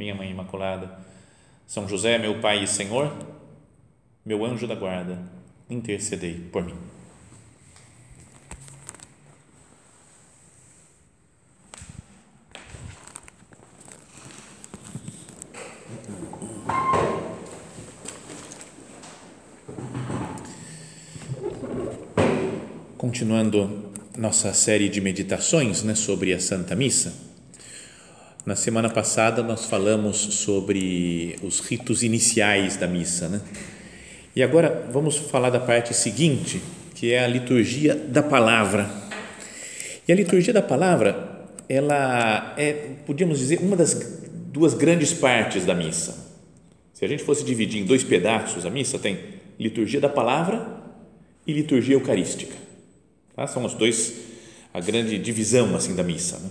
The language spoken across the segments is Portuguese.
minha Mãe Imaculada, São José, meu Pai e Senhor, meu anjo da guarda, intercedei por mim. Continuando nossa série de meditações né, sobre a Santa Missa, na semana passada nós falamos sobre os ritos iniciais da missa, né? E agora vamos falar da parte seguinte, que é a liturgia da palavra. E a liturgia da palavra, ela é, podíamos dizer, uma das duas grandes partes da missa. Se a gente fosse dividir em dois pedaços a missa, tem liturgia da palavra e liturgia eucarística. Tá? São os dois a grande divisão assim da missa. Né?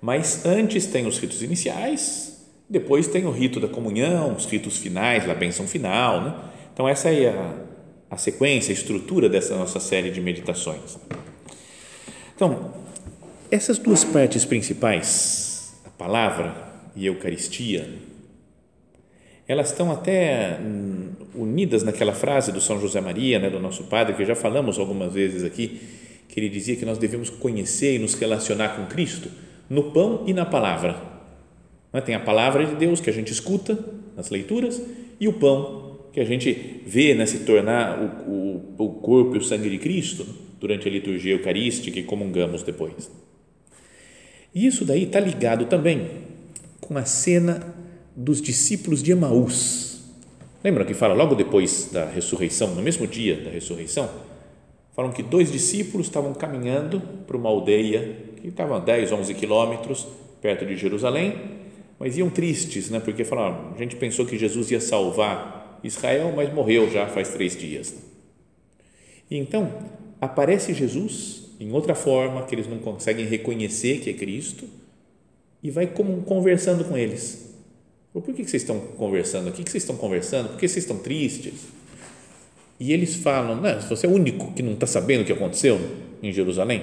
Mas antes tem os ritos iniciais, depois tem o rito da comunhão, os ritos finais, a bênção final. Né? Então, essa é a, a sequência, a estrutura dessa nossa série de meditações. Então, essas duas partes principais, a palavra e a Eucaristia, elas estão até hum, unidas naquela frase do São José Maria, né, do nosso padre, que já falamos algumas vezes aqui, que ele dizia que nós devemos conhecer e nos relacionar com Cristo no pão e na palavra. Né? Tem a palavra de Deus que a gente escuta nas leituras e o pão que a gente vê né, se tornar o, o, o corpo e o sangue de Cristo durante a liturgia eucarística e comungamos depois. E isso daí está ligado também com a cena dos discípulos de Emaús. Lembram que fala logo depois da ressurreição, no mesmo dia da ressurreição, falam que dois discípulos estavam caminhando para uma aldeia que estavam a 10, 11 quilômetros perto de Jerusalém, mas iam tristes, né? porque falaram, a gente pensou que Jesus ia salvar Israel, mas morreu já faz três dias. E então, aparece Jesus em outra forma, que eles não conseguem reconhecer que é Cristo, e vai como conversando com eles. Por que vocês estão conversando? O que vocês estão conversando? Por que vocês estão tristes? E eles falam, não, você é o único que não está sabendo o que aconteceu em Jerusalém?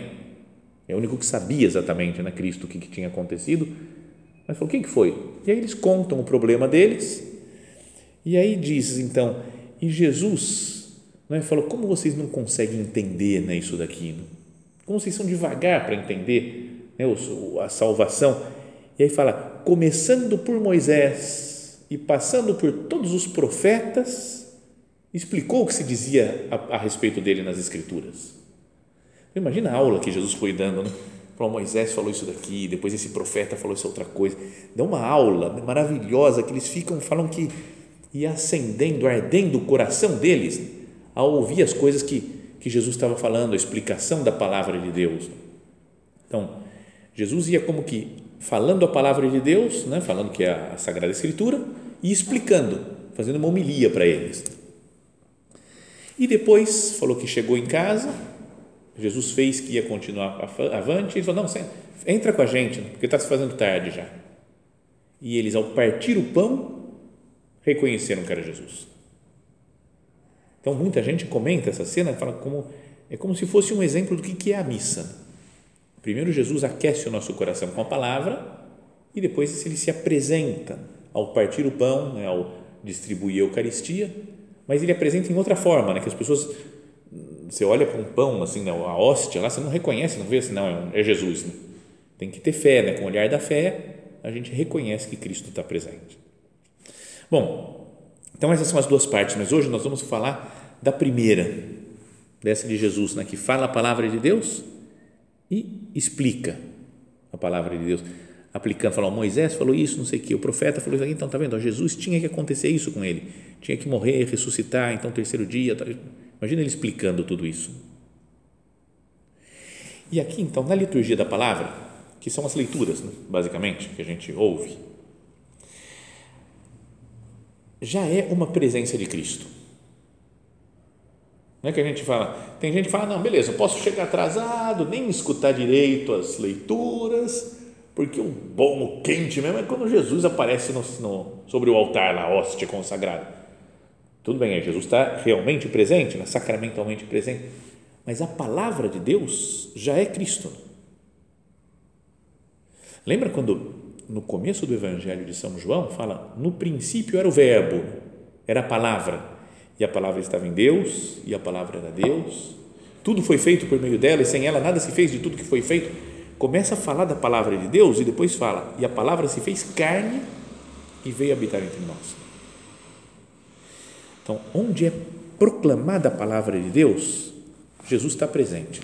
É o único que sabia exatamente, né, Cristo, o que, que tinha acontecido. Mas falou, quem que foi? E aí eles contam o problema deles. E aí diz, então, e Jesus né, falou, como vocês não conseguem entender né, isso daqui? Né? Como vocês são devagar para entender né, a salvação? E aí fala, começando por Moisés e passando por todos os profetas, explicou o que se dizia a, a respeito dele nas Escrituras. Imagina a aula que Jesus foi dando, né? Falou, Moisés falou isso daqui, depois esse profeta falou isso outra coisa. Deu uma aula maravilhosa que eles ficam, falam que ia acendendo, ardendo o coração deles ao ouvir as coisas que, que Jesus estava falando, a explicação da palavra de Deus. Então, Jesus ia como que falando a palavra de Deus, né? falando que é a Sagrada Escritura, e explicando, fazendo uma homilia para eles. E depois falou que chegou em casa Jesus fez que ia continuar avante, ele falou, não, entra com a gente, porque está se fazendo tarde já. E eles, ao partir o pão, reconheceram que era Jesus. Então, muita gente comenta essa cena, fala como, é como se fosse um exemplo do que é a missa. Primeiro, Jesus aquece o nosso coração com a palavra e depois ele se apresenta ao partir o pão, né, ao distribuir a Eucaristia, mas ele apresenta em outra forma, né, que as pessoas você olha para um pão, assim, né, a hóstia lá, você não reconhece, não vê assim, não, é Jesus. Né? Tem que ter fé, né? com o olhar da fé, a gente reconhece que Cristo está presente. Bom, então essas são as duas partes, mas hoje nós vamos falar da primeira, dessa de Jesus, né, que fala a palavra de Deus e explica a palavra de Deus, aplicando, falou, Moisés falou isso, não sei o que, o profeta falou isso aqui, então tá vendo, Jesus tinha que acontecer isso com ele, tinha que morrer, ressuscitar, então terceiro dia, tá, Imagina ele explicando tudo isso. E aqui, então, na liturgia da palavra, que são as leituras, né, basicamente, que a gente ouve, já é uma presença de Cristo. Não é que a gente fala, tem gente que fala, não, beleza, eu posso chegar atrasado, nem escutar direito as leituras, porque o bom, o quente mesmo é quando Jesus aparece no, no, sobre o altar lá, hóstia consagrada. Tudo bem, Jesus está realmente presente, né, sacramentalmente presente, mas a palavra de Deus já é Cristo. Lembra quando no começo do Evangelho de São João fala, no princípio era o Verbo, era a palavra e a palavra estava em Deus, e a palavra era Deus. Tudo foi feito por meio dela, e sem ela nada se fez de tudo que foi feito. Começa a falar da palavra de Deus e depois fala: e a palavra se fez carne e veio habitar entre nós. Então, onde é proclamada a palavra de Deus, Jesus está presente.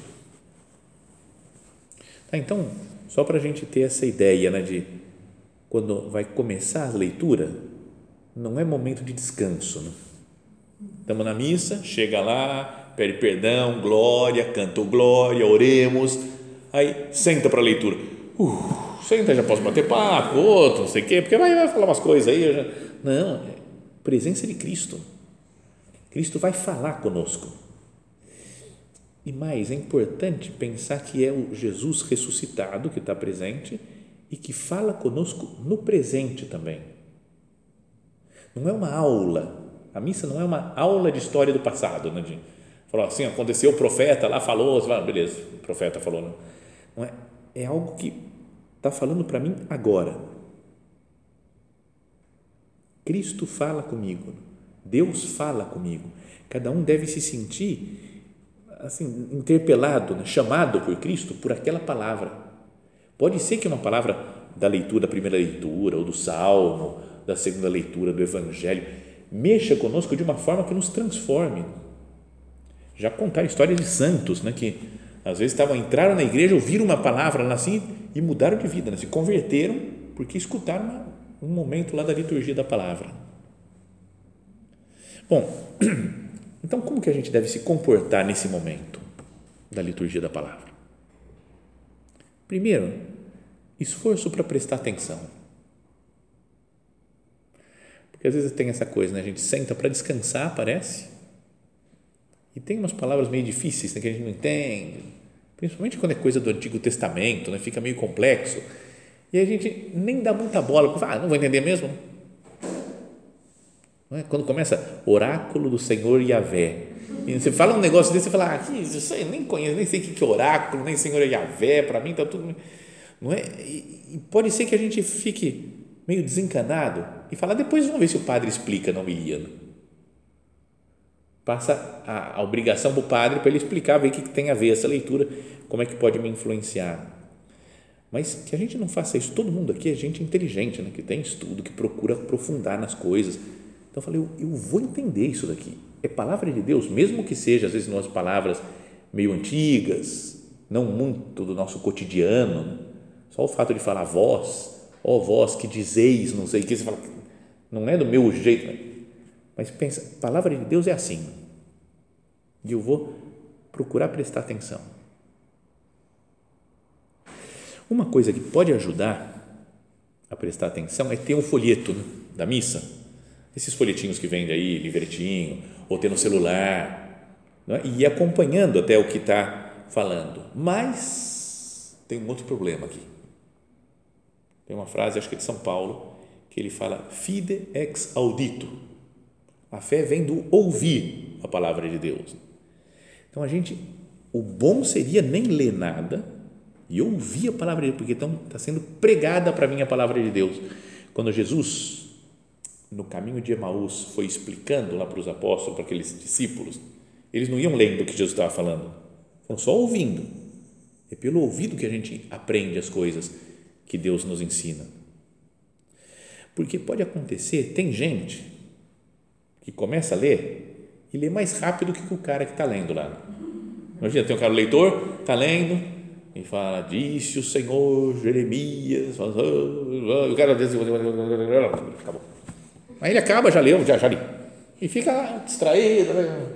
Tá, então, só para a gente ter essa ideia né, de quando vai começar a leitura, não é momento de descanso. Né? Estamos na missa, chega lá, pede perdão, glória, canta glória, oremos, aí senta para a leitura. Uh, senta, já posso bater papo, outro, não sei o quê, porque vai, vai falar umas coisas aí. Já... Não, é presença de Cristo. Cristo vai falar conosco. E mais, é importante pensar que é o Jesus ressuscitado que está presente e que fala conosco no presente também. Não é uma aula a missa não é uma aula de história do passado, né? De, falou assim, aconteceu, o profeta lá falou, você fala, beleza, o profeta falou, não, não é, é algo que está falando para mim agora. Cristo fala comigo, Deus fala comigo. Cada um deve se sentir assim interpelado, né? chamado por Cristo por aquela palavra. Pode ser que uma palavra da leitura, da primeira leitura, ou do salmo, da segunda leitura do evangelho, mexa conosco de uma forma que nos transforme. Já contar histórias de santos, né, que às vezes estavam entraram na igreja, ouviram uma palavra lá assim e mudaram de vida, né, se converteram porque escutaram um momento lá da liturgia da palavra. Bom, então como que a gente deve se comportar nesse momento da liturgia da palavra? Primeiro, esforço para prestar atenção porque às vezes tem essa coisa, né? a gente senta para descansar, parece, e tem umas palavras meio difíceis né, que a gente não entende, principalmente quando é coisa do Antigo Testamento, né? fica meio complexo, e a gente nem dá muita bola, porque ah, não vou entender mesmo. É? Quando começa oráculo do Senhor Yahvé, e você fala um negócio desse, você fala, ah, que isso aí, nem conheço, nem sei o que é oráculo, nem Senhor Yahvé, para mim está tudo. Não é? E, e pode ser que a gente fique meio desencanado e falar, depois vamos ver se o padre explica, não me Passa a, a obrigação para o padre para ele explicar, ver o que, que tem a ver essa leitura, como é que pode me influenciar. Mas que a gente não faça isso. Todo mundo aqui é gente inteligente, né? que tem estudo, que procura aprofundar nas coisas. Então eu falei, eu, eu vou entender isso daqui. É palavra de Deus, mesmo que seja, às vezes, umas palavras meio antigas, não muito do nosso cotidiano. Né? Só o fato de falar voz, ó vós que dizeis, não sei o que, você fala, não é do meu jeito, mas pensa, a palavra de Deus é assim, e eu vou procurar prestar atenção. Uma coisa que pode ajudar a prestar atenção é ter um folheto né, da missa, esses folhetinhos que vendem aí, livretinho, ou ter no celular, é? e ir acompanhando até o que está falando. Mas tem um outro problema aqui tem uma frase, acho que é de São Paulo, que ele fala: Fide ex audito. A fé vem do ouvir a palavra de Deus. Então a gente, o bom seria nem ler nada e ouvir a palavra de Deus, porque então está sendo pregada para mim a palavra de Deus. Quando Jesus, no caminho de Emaús, foi explicando lá para os apóstolos, para aqueles discípulos, eles não iam lendo o que Jesus estava falando, foram só ouvindo. É pelo ouvido que a gente aprende as coisas que Deus nos ensina. Porque pode acontecer, tem gente que começa a ler e lê mais rápido que o cara que está lendo lá. Imagina, tem um cara, leitor, está lendo e fala, disse o Senhor Jeremias, o cara diz, acabou. Aí ele acaba, já leu, já, já li. E fica distraído. Né?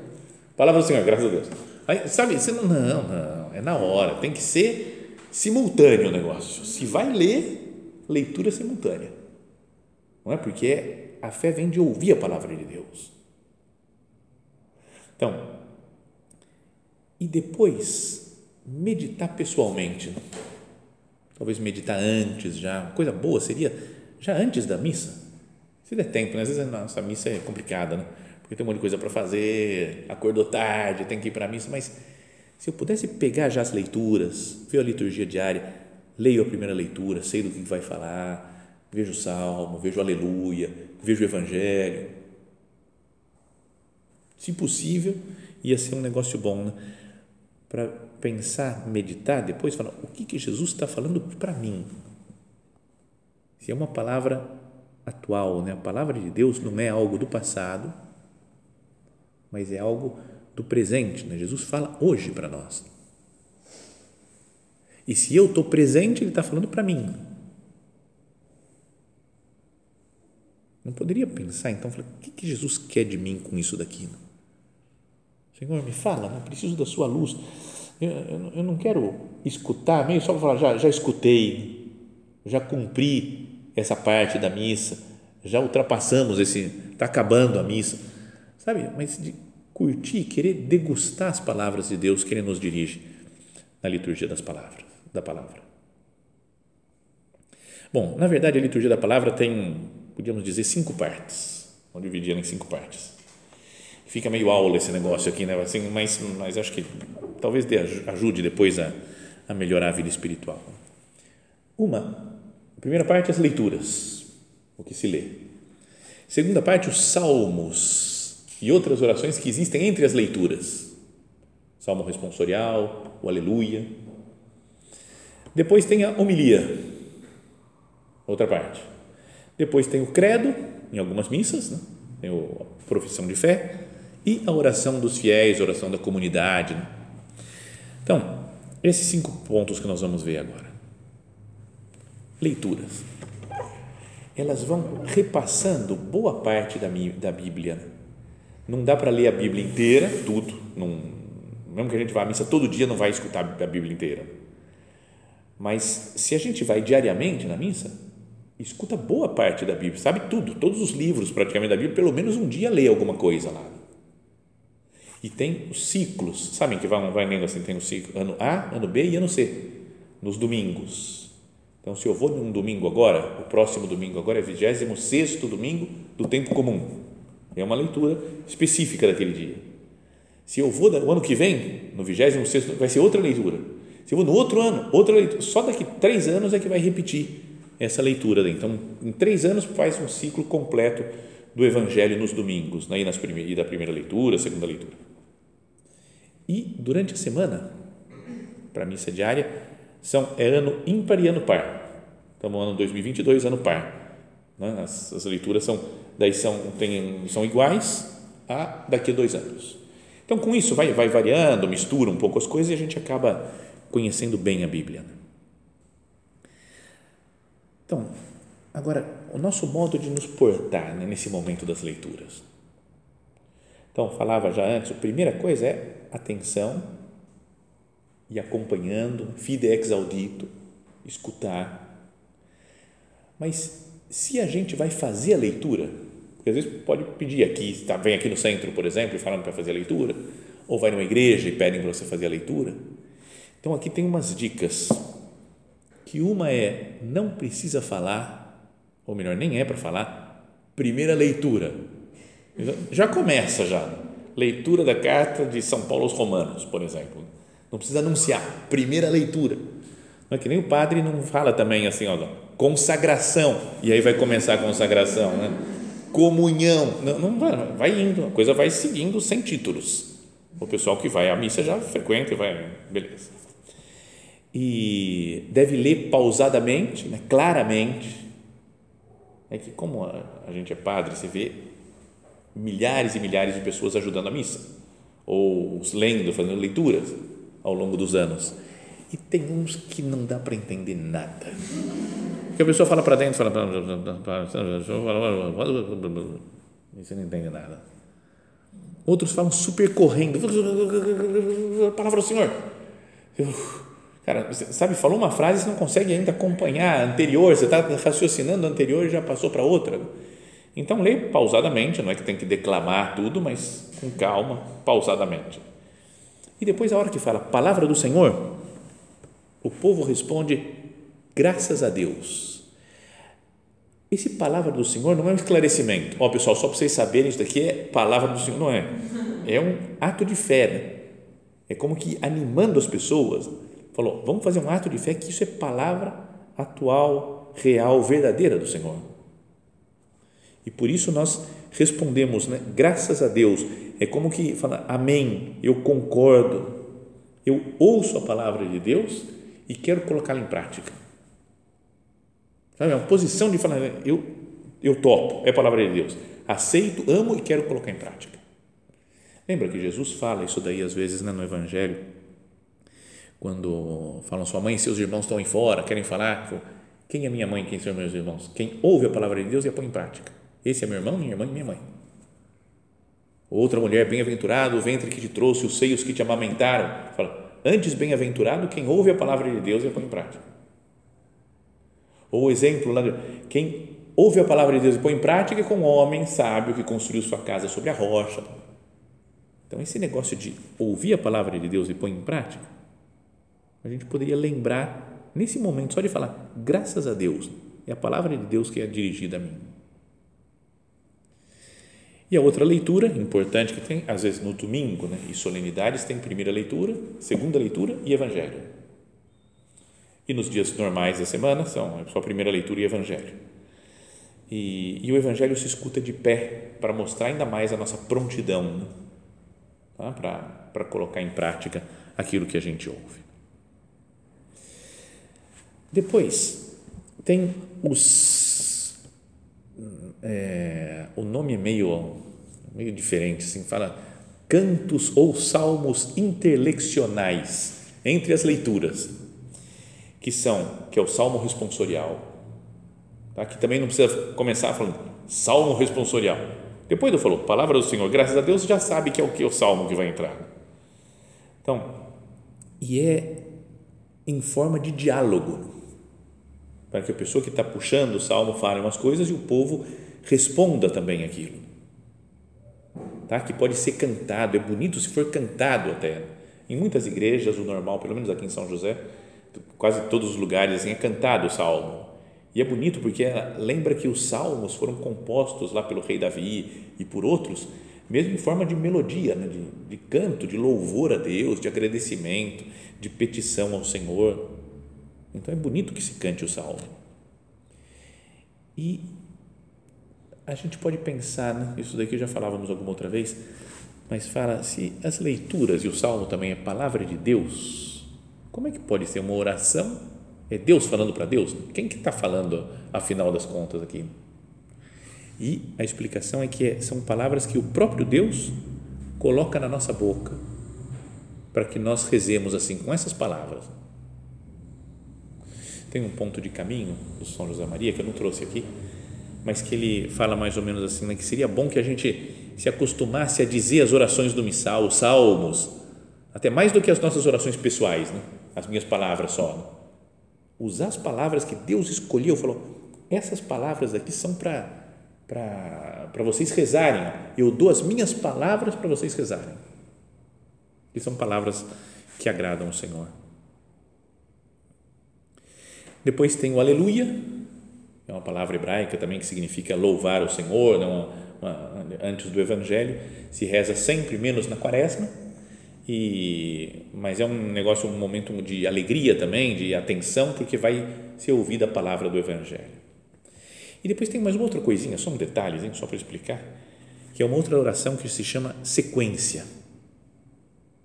Palavra do Senhor, graças a Deus. Aí, sabe, você não, não, não, é na hora, tem que ser simultâneo o negócio. Se vai ler, leitura simultânea. Não é? Porque a fé vem de ouvir a palavra de Deus. Então, e depois meditar pessoalmente. Talvez meditar antes já. Coisa boa seria já antes da missa. Se der tempo, né? às vezes a nossa missa é complicada, né? porque tem um monte de coisa para fazer, acordou tarde, tem que ir para a missa, mas se eu pudesse pegar já as leituras, ver a liturgia diária, leio a primeira leitura, sei do que vai falar, vejo o salmo, vejo aleluia, vejo o evangelho. Se possível, ia ser um negócio bom, né? Para pensar, meditar, depois falar o que, que Jesus está falando para mim. Se é uma palavra atual, né? A palavra de Deus não é algo do passado, mas é algo do presente. Né? Jesus fala hoje para nós. E se eu estou presente, Ele está falando para mim. Não poderia pensar, então, o que, que Jesus quer de mim com isso daqui? Senhor, me fala, eu preciso da sua luz. Eu, eu, eu não quero escutar, meio só para falar, já, já escutei, já cumpri essa parte da missa, já ultrapassamos esse, está acabando a missa, sabe? Mas de curtir, querer degustar as palavras de Deus que Ele nos dirige na liturgia das palavras, da palavra. Bom, na verdade a liturgia da palavra tem, podíamos dizer, cinco partes. Vamos dividir ela em cinco partes. Fica meio aula esse negócio aqui, né? Assim, mas, mas acho que talvez ajude depois a, a melhorar a vida espiritual. Uma, a primeira parte, as leituras, o que se lê. Segunda parte, os salmos e outras orações que existem entre as leituras. Salmo responsorial, o Aleluia. Depois tem a homilia, outra parte. Depois tem o credo, em algumas missas, né? tem a profissão de fé e a oração dos fiéis, a oração da comunidade. Né? Então, esses cinco pontos que nós vamos ver agora. Leituras. Elas vão repassando boa parte da, da Bíblia né? Não dá para ler a Bíblia inteira, tudo. Não, mesmo que a gente vá à missa todo dia, não vai escutar a Bíblia inteira. Mas se a gente vai diariamente na missa, escuta boa parte da Bíblia, sabe tudo, todos os livros praticamente da Bíblia, pelo menos um dia lê alguma coisa lá. E tem os ciclos, sabem que vai, vai lendo assim, tem o ciclo ano A, ano B e ano C, nos domingos. Então, se eu vou num domingo agora, o próximo domingo agora é 26 domingo do tempo comum. É uma leitura específica daquele dia. Se eu vou no ano que vem, no 26 vai ser outra leitura. Se eu vou no outro ano, outra leitura. Só daqui três anos é que vai repetir essa leitura. Então, em três anos faz um ciclo completo do Evangelho nos domingos, né? e, nas primeiras, e da primeira leitura, segunda leitura. E durante a semana, para a missa diária, são, é ano ímpar e ano par. Estamos no ano 2022, ano par. Né? As, as leituras são daí são, tem, são iguais a daqui a dois anos. Então, com isso, vai, vai variando, mistura um pouco as coisas e a gente acaba conhecendo bem a Bíblia. Né? Então, agora, o nosso modo de nos portar né, nesse momento das leituras. Então, falava já antes, a primeira coisa é atenção e acompanhando, fide ex audito, escutar. Mas se a gente vai fazer a leitura, porque às vezes pode pedir aqui, tá, vem aqui no centro, por exemplo, falando para fazer a leitura, ou vai numa igreja e pedem para você fazer a leitura. Então aqui tem umas dicas, que uma é não precisa falar, ou melhor, nem é para falar, primeira leitura. Já começa já. Leitura da carta de São Paulo aos Romanos, por exemplo. Não precisa anunciar, primeira leitura. Não é que nem o padre não fala também assim, ó, consagração, e aí vai começar a consagração, né? comunhão, não, não vai, vai indo, a coisa vai seguindo sem títulos. O pessoal que vai à missa já frequenta e vai, beleza. E deve ler pausadamente, né, claramente. É que como a, a gente é padre, você vê milhares e milhares de pessoas ajudando a missa, ou lendo, fazendo leituras ao longo dos anos. E tem uns que não dá para entender nada. Porque a pessoa fala para dentro, fala. E você não entende nada. Outros falam super correndo. Palavra do Senhor. Cara, sabe, falou uma frase e você não consegue ainda acompanhar a anterior, você está raciocinando a anterior e já passou para outra. Então, lê pausadamente, não é que tem que declamar tudo, mas com calma, pausadamente. E depois, a hora que fala palavra do Senhor, o povo responde, graças a Deus. Esse palavra do Senhor não é um esclarecimento. Ó, pessoal, só para vocês saberem, isso daqui é palavra do Senhor. Não é. É um ato de fé. Né? É como que animando as pessoas. Falou, vamos fazer um ato de fé que isso é palavra atual, real, verdadeira do Senhor. E por isso nós respondemos, né? graças a Deus. É como que fala, amém, eu concordo, eu ouço a palavra de Deus e quero colocá-la em prática. Sabe, é uma posição de falar, eu, eu topo, é a palavra de Deus. Aceito, amo e quero colocar em prática. Lembra que Jesus fala isso daí às vezes né, no Evangelho? Quando falam, sua mãe e seus irmãos estão aí fora, querem falar, quem é minha mãe, quem são meus irmãos? Quem ouve a palavra de Deus e a põe em prática. Esse é meu irmão, minha irmã e minha mãe. Outra mulher, bem-aventurado o ventre que te trouxe, os seios que te amamentaram. Fala, antes bem-aventurado quem ouve a palavra de Deus e a põe em prática. Ou o exemplo lá, quem ouve a palavra de Deus e põe em prática é com um homem sábio que construiu sua casa sobre a rocha. Então, esse negócio de ouvir a palavra de Deus e põe em prática, a gente poderia lembrar nesse momento só de falar, graças a Deus, é a palavra de Deus que é dirigida a mim. E a outra leitura importante que tem, às vezes no domingo, né, e solenidades, tem primeira leitura, segunda leitura e evangelho. E nos dias normais da semana são só primeira leitura e evangelho. E, e o evangelho se escuta de pé para mostrar ainda mais a nossa prontidão né, tá? para colocar em prática aquilo que a gente ouve. Depois, tem os. É, o nome é meio meio diferente, assim, fala cantos ou salmos interleccionais entre as leituras, que são, que é o salmo responsorial, tá? que também não precisa começar falando salmo responsorial. Depois eu falo, palavra do Senhor, graças a Deus já sabe que é o que é o salmo que vai entrar. Então, e é em forma de diálogo, para que a pessoa que está puxando o salmo fale umas coisas e o povo responda também aquilo tá? que pode ser cantado, é bonito se for cantado até. Em muitas igrejas, o normal, pelo menos aqui em São José, quase todos os lugares, assim, é cantado o salmo. E é bonito porque lembra que os salmos foram compostos lá pelo rei Davi e por outros, mesmo em forma de melodia, né? de, de canto, de louvor a Deus, de agradecimento, de petição ao Senhor. Então é bonito que se cante o salmo. E a gente pode pensar, né? isso daqui já falávamos alguma outra vez, mas fala se as leituras e o salmo também é palavra de Deus, como é que pode ser uma oração? É Deus falando para Deus? Quem que está falando, afinal das contas, aqui? E a explicação é que é, são palavras que o próprio Deus coloca na nossa boca para que nós rezemos assim, com essas palavras. Tem um ponto de caminho do São José Maria que eu não trouxe aqui, mas que ele fala mais ou menos assim, né, que seria bom que a gente se acostumasse a dizer as orações do missal, os salmos, até mais do que as nossas orações pessoais, né? as minhas palavras só. Né? Usar as palavras que Deus escolheu, falou, essas palavras aqui são para para vocês rezarem. Eu dou as minhas palavras para vocês rezarem. Que são palavras que agradam o Senhor. Depois tem o aleluia, é uma palavra hebraica também que significa louvar o Senhor, né? uma, uma, antes do Evangelho, se reza sempre menos na quaresma, e, mas é um negócio, um momento de alegria também, de atenção, porque vai ser ouvida a palavra do Evangelho. E depois tem mais uma outra coisinha, só um hein, só para explicar, que é uma outra oração que se chama sequência,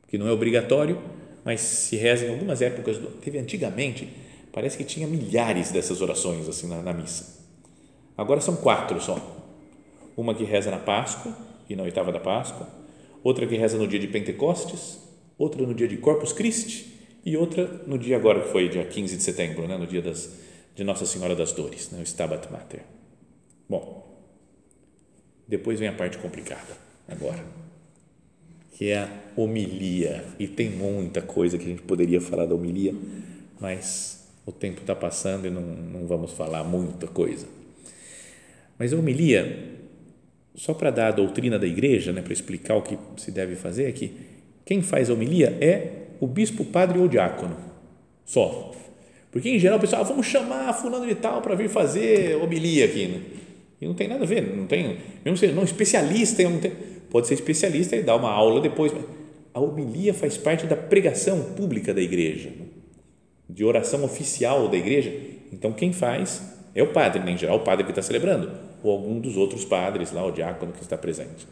que não é obrigatório, mas se reza em algumas épocas, teve antigamente, Parece que tinha milhares dessas orações assim na, na missa. Agora são quatro só. Uma que reza na Páscoa e na oitava da Páscoa, outra que reza no dia de Pentecostes, outra no dia de Corpus Christi e outra no dia agora que foi dia 15 de setembro, né, no dia das, de Nossa Senhora das Dores, né, o Stabat Mater. Bom, depois vem a parte complicada agora, que é a homilia. E tem muita coisa que a gente poderia falar da homilia, mas o tempo está passando e não, não vamos falar muita coisa. Mas a homilia só para dar a doutrina da igreja, né, para explicar o que se deve fazer, é que quem faz a homilia é o bispo, padre ou diácono, só. Porque em geral o pessoal, ah, vamos chamar fulano de tal para vir fazer homilia aqui, né? E não tem nada a ver, não tem, mesmo se não especialista, não tem, pode ser especialista e dar uma aula depois, mas a homilia faz parte da pregação pública da igreja, de oração oficial da igreja. Então quem faz é o padre, né? em geral o padre que está celebrando, ou algum dos outros padres lá, o diácono que está presente.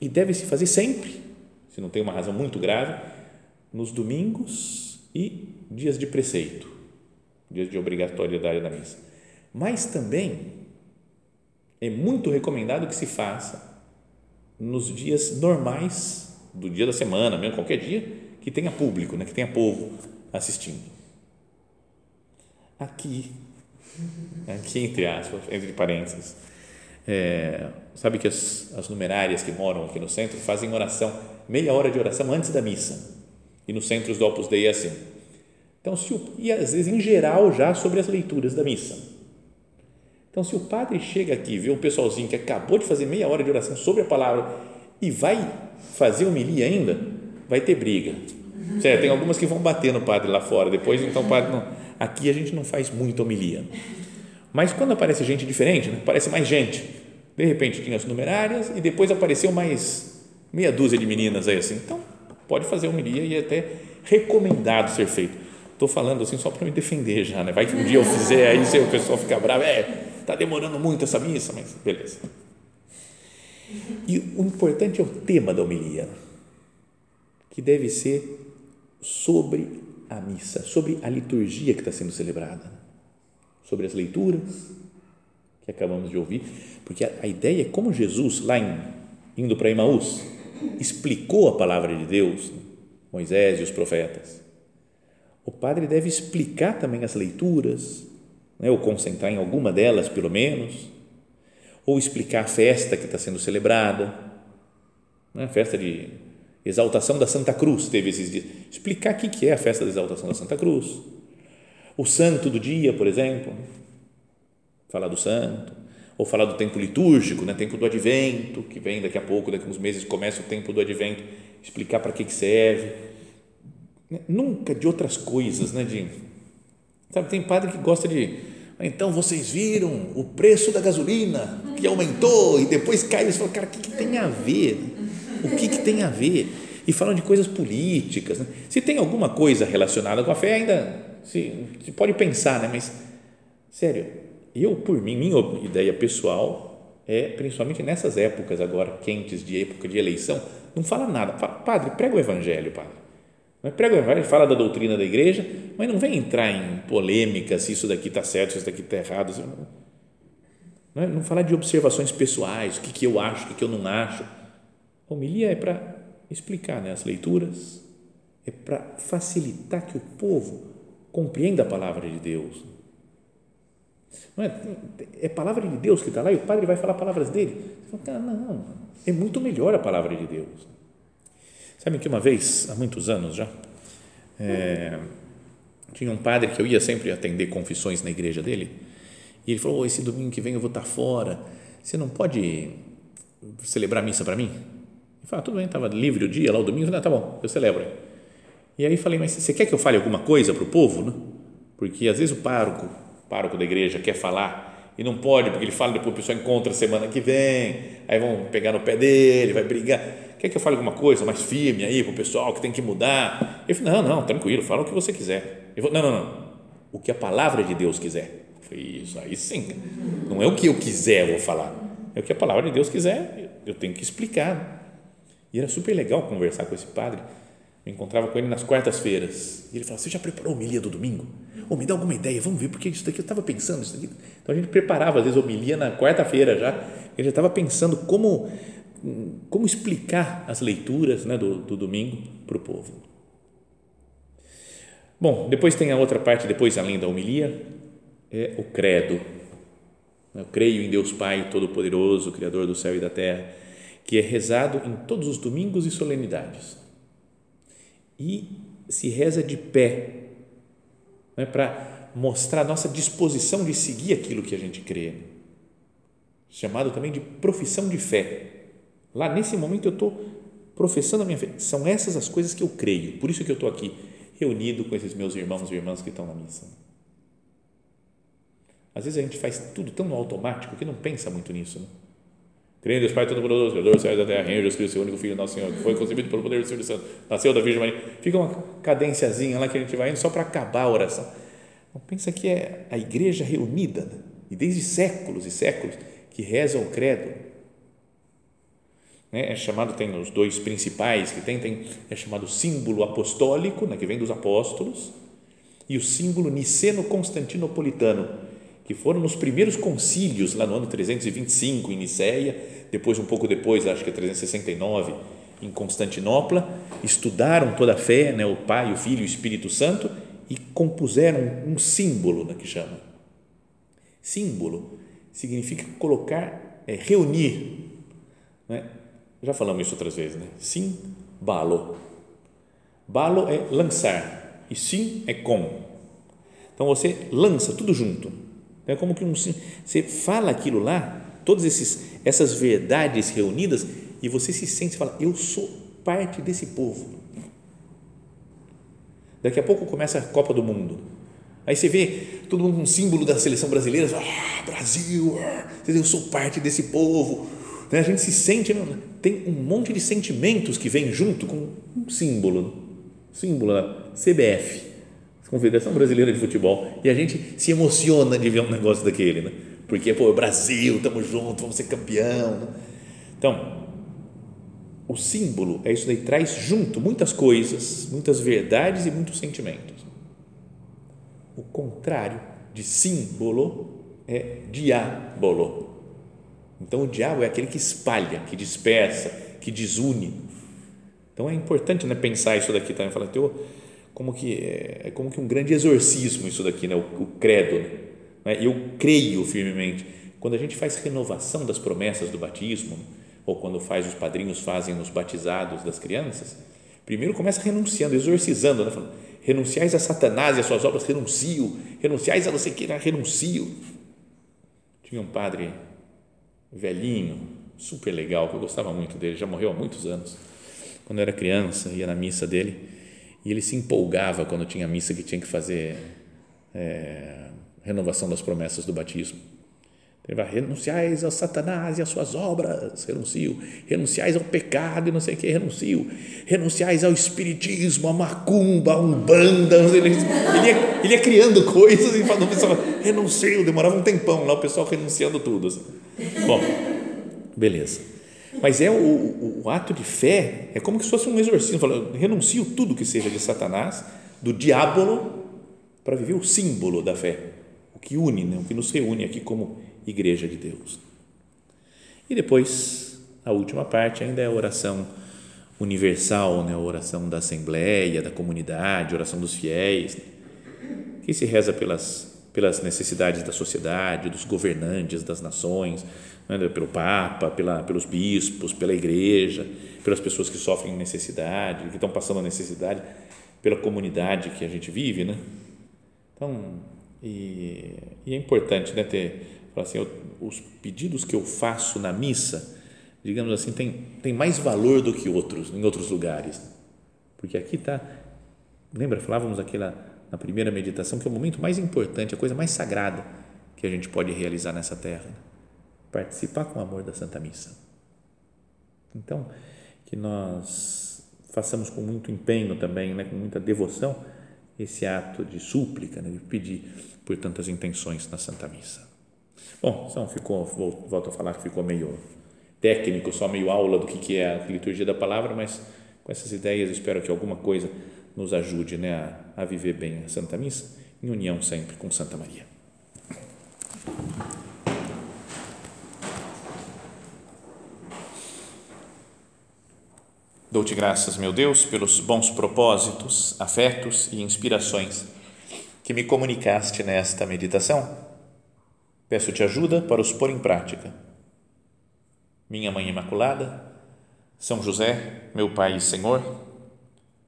E deve se fazer sempre, se não tem uma razão muito grave, nos domingos e dias de preceito, dias de obrigatoriedade da missa. Mas também é muito recomendado que se faça nos dias normais do dia da semana, mesmo qualquer dia, que tenha público, né, que tenha povo assistindo. Aqui, aqui entre aspas, entre parênteses, é, sabe que as, as numerárias que moram aqui no centro fazem oração, meia hora de oração antes da missa. E nos centros do Opus Dei é assim. Então, se o, e às vezes em geral já sobre as leituras da missa então, se o padre chega aqui, vê um pessoalzinho que acabou de fazer meia hora de oração sobre a palavra e vai fazer homilia ainda, vai ter briga. Tem algumas que vão bater no padre lá fora, depois, então, padre não. Aqui a gente não faz muita homilia. Mas quando aparece gente diferente, né? aparece mais gente. De repente tinha as numerárias e depois apareceu mais meia dúzia de meninas aí assim. Então, pode fazer homilia e é até recomendado ser feito. Estou falando assim só para me defender já, né? Vai que um dia eu fizer aí, o pessoal ficar bravo, é, está demorando muito essa missa, mas beleza. E o importante é o tema da homilia, que deve ser sobre a missa, sobre a liturgia que está sendo celebrada, sobre as leituras que acabamos de ouvir, porque a, a ideia é como Jesus, lá em, indo para Emaús, explicou a palavra de Deus, Moisés e os profetas. O padre deve explicar também as leituras, né, ou concentrar em alguma delas, pelo menos, ou explicar a festa que está sendo celebrada, né, festa de exaltação da Santa Cruz, teve esses dias, explicar o que é a festa da exaltação da Santa Cruz, o santo do dia, por exemplo, falar do santo, ou falar do tempo litúrgico, né, tempo do advento, que vem daqui a pouco, daqui a uns meses começa o tempo do advento, explicar para que, que serve, nunca de outras coisas, né, de, sabe, tem padre que gosta de então vocês viram o preço da gasolina que aumentou e depois caiu. Eles falam, cara, o que, que tem a ver? O que, que tem a ver? E falam de coisas políticas. Né? Se tem alguma coisa relacionada com a fé, ainda se, se pode pensar, né? mas sério, eu, por mim, minha ideia pessoal é, principalmente nessas épocas agora quentes de época de eleição, não fala nada. Fala, padre, prega o evangelho, padre Prega o evangelho, fala da doutrina da igreja, mas não vem entrar em polêmica se isso daqui está certo, se isso daqui está errado. Não, é? não falar de observações pessoais, o que, que eu acho, o que, que eu não acho. A homilia é para explicar né, as leituras, é para facilitar que o povo compreenda a palavra de Deus. Não é, é palavra de Deus que está lá e o padre vai falar palavras dele. Você fala, não, é muito melhor a palavra de Deus. Sabe que uma vez, há muitos anos já, é, tinha um padre que eu ia sempre atender confissões na igreja dele, e ele falou: oh, esse domingo que vem eu vou estar fora, você não pode celebrar missa para mim? Eu falei: ah, tudo bem, estava livre o dia lá, o domingo, eu falei, ah, tá bom, eu celebro. E aí falei: mas você quer que eu fale alguma coisa para o povo? Né? Porque às vezes o pároco, pároco da igreja, quer falar e não pode, porque ele fala depois o pessoal encontra semana que vem, aí vão pegar no pé dele, vai brigar quer que eu fale alguma coisa mais firme aí para o pessoal que tem que mudar? Eu falei, não, não, tranquilo, fala o que você quiser. Eu falei, não, não, não, o que a palavra de Deus quiser. Falei, isso aí sim, não é o que eu quiser vou falar, é o que a palavra de Deus quiser, eu tenho que explicar. E era super legal conversar com esse padre, eu encontrava com ele nas quartas-feiras, e ele falava, você já preparou a homilia do domingo? Ou me dá alguma ideia, vamos ver, porque isso daqui eu estava pensando, isso daqui. Então a gente preparava às vezes homilia na quarta-feira já, ele já estava pensando como como explicar as leituras né, do, do domingo para o povo. Bom, depois tem a outra parte, depois além da homilia, é o credo. Eu creio em Deus Pai Todo-Poderoso, Criador do céu e da terra, que é rezado em todos os domingos e solenidades. E se reza de pé, né, para mostrar nossa disposição de seguir aquilo que a gente crê chamado também de profissão de fé. Lá nesse momento eu estou professando a minha fé. São essas as coisas que eu creio. Por isso que eu estou aqui reunido com esses meus irmãos e irmãs que estão na missa. Às vezes a gente faz tudo tão automático que não pensa muito nisso. Né? Creio Deus Pai Todo-Poderoso, Criador do céu e da terra, em Jesus Cristo, seu único Filho, nosso Senhor, que foi concebido pelo poder do Espírito Santo, nasceu da Virgem Maria. Fica uma cadênciazinha lá que a gente vai indo só para acabar a oração. Não pensa que é a igreja reunida, né? e desde séculos e séculos, que reza o credo. Né? É chamado, tem os dois principais que tem, tem é chamado símbolo apostólico, né? que vem dos apóstolos, e o símbolo niceno-constantinopolitano, que foram nos primeiros concílios, lá no ano 325, em Niceia, depois, um pouco depois, acho que é 369, em Constantinopla, estudaram toda a fé, né, o Pai, o Filho e o Espírito Santo, e compuseram um símbolo, né, que chama. Símbolo significa colocar, é, reunir. Né? Já falamos isso outras vezes, né? Sim, balo. Balo é lançar e sim é com. Então você lança tudo junto. É como que um, você fala aquilo lá, todas esses, essas verdades reunidas e você se sente e fala, eu sou parte desse povo. Daqui a pouco começa a Copa do Mundo. Aí você vê todo mundo um símbolo da seleção brasileira, ah, Brasil, ah, eu sou parte desse povo. Né? A gente se sente, tem um monte de sentimentos que vem junto com um símbolo, símbolo CBF, Confederação Brasileira de Futebol, e a gente se emociona de ver um negócio daquele, né? porque, pô, Brasil, estamos juntos, vamos ser campeão. Né? Então, o símbolo é isso daí, traz junto muitas coisas, muitas verdades e muitos sentimentos. O contrário de símbolo é diabolo. Então, o diabo é aquele que espalha, que dispersa, que desune. Então, é importante né, pensar isso daqui também, falar, teu como que é, é como que um grande exorcismo isso daqui, né? o, o credo. Né? Eu creio firmemente. Quando a gente faz renovação das promessas do batismo, ou quando faz os padrinhos fazem os batizados das crianças, primeiro começa renunciando, exorcizando, né? Falando, renunciais a Satanás e as suas obras, renuncio, renunciais a você que renuncio. Tinha um padre velhinho, super legal, que eu gostava muito dele, já morreu há muitos anos. Quando eu era criança, ia na missa dele, e ele se empolgava quando tinha missa que tinha que fazer é, renovação das promessas do batismo. Ele vai, renunciais ao Satanás e às suas obras, renuncio. Renunciais ao pecado e não sei o que, renuncio. Renunciais ao espiritismo, à macumba, à umbanda. Ele, ele, ia, ele ia criando coisas e falando, pessoal, renuncio. Demorava um tempão lá, o pessoal renunciando tudo. Assim. Bom, beleza. Mas é o, o, o, ato de fé, é como se fosse um exorcismo. Fala, renuncio tudo que seja de Satanás, do diabo, para viver o símbolo da fé, o que une, né? o que nos reúne aqui como igreja de Deus. E depois, a última parte ainda é a oração universal, né? a oração da assembleia, da comunidade, a oração dos fiéis, que se reza pelas, pelas necessidades da sociedade, dos governantes, das nações, né, pelo Papa, pela, pelos bispos, pela igreja, pelas pessoas que sofrem necessidade, que estão passando necessidade, pela comunidade que a gente vive, né? Então, e, e é importante, né, ter, assim, eu, os pedidos que eu faço na missa, digamos assim, tem, tem mais valor do que outros, em outros lugares, porque aqui está, lembra, falávamos aquela na primeira meditação, que é o momento mais importante, a coisa mais sagrada que a gente pode realizar nessa terra. Né? participar com amor da Santa Missa. Então, que nós façamos com muito empenho também, né, com muita devoção, esse ato de súplica, né, de pedir por tantas intenções na Santa Missa. Bom, então ficou, volto a falar que ficou meio técnico, só meio aula do que é a liturgia da palavra, mas com essas ideias espero que alguma coisa nos ajude né, a, a viver bem a Santa Missa, em união sempre com Santa Maria. Dou-te graças, meu Deus, pelos bons propósitos, afetos e inspirações que me comunicaste nesta meditação. Peço-te ajuda para os pôr em prática. Minha Mãe Imaculada, São José, meu Pai e Senhor,